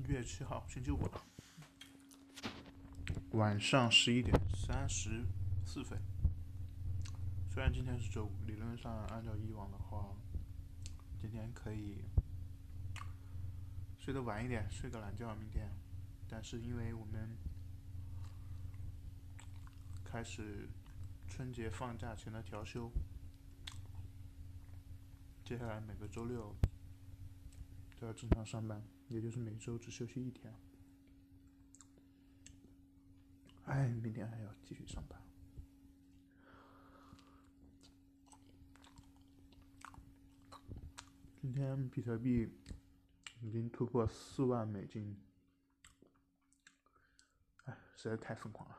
一月七号，星期五了，晚上十一点三十四分。虽然今天是周五，理论上按照以往的话，今天可以睡得晚一点，睡个懒觉，明天。但是因为我们开始春节放假前的调休，接下来每个周六都要正常上班，也就是每周只休息一天。哎，明天还要继续上班。今天比特币已经突破四万美金，哎，实在太疯狂了。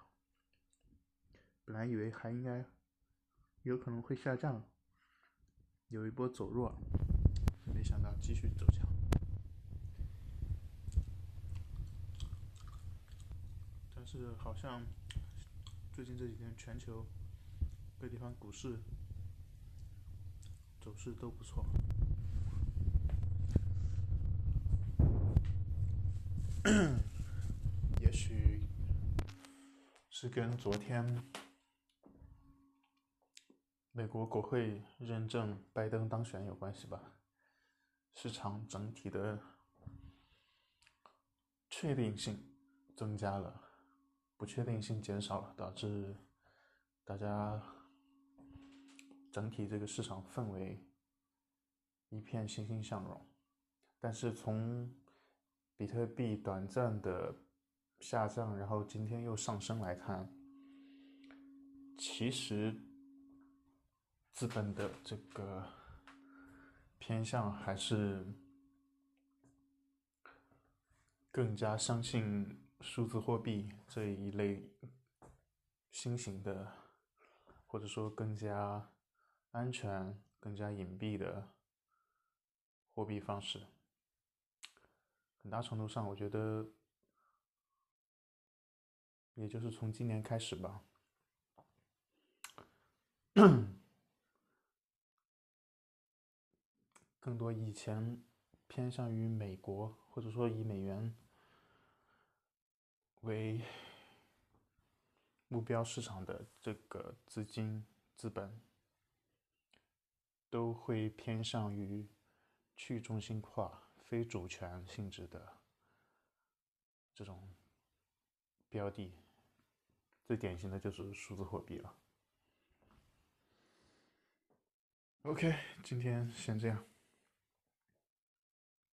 本来以为还应该有可能会下降，有一波走弱，没想到继续走强。但是好像最近这几天全球各地方股市走势都不错。也许是跟昨天美国国会认证拜登当选有关系吧。市场整体的确定性增加了，不确定性减少了，导致大家整体这个市场氛围一片欣欣向荣。但是从比特币短暂的下降，然后今天又上升来看，其实资本的这个偏向还是更加相信数字货币这一类新型的，或者说更加安全、更加隐蔽的货币方式。很大程度上，我觉得，也就是从今年开始吧，更多以前偏向于美国或者说以美元为目标市场的这个资金资本，都会偏向于去中心化。非主权性质的这种标的，最典型的就是数字货币了。OK，今天先这样。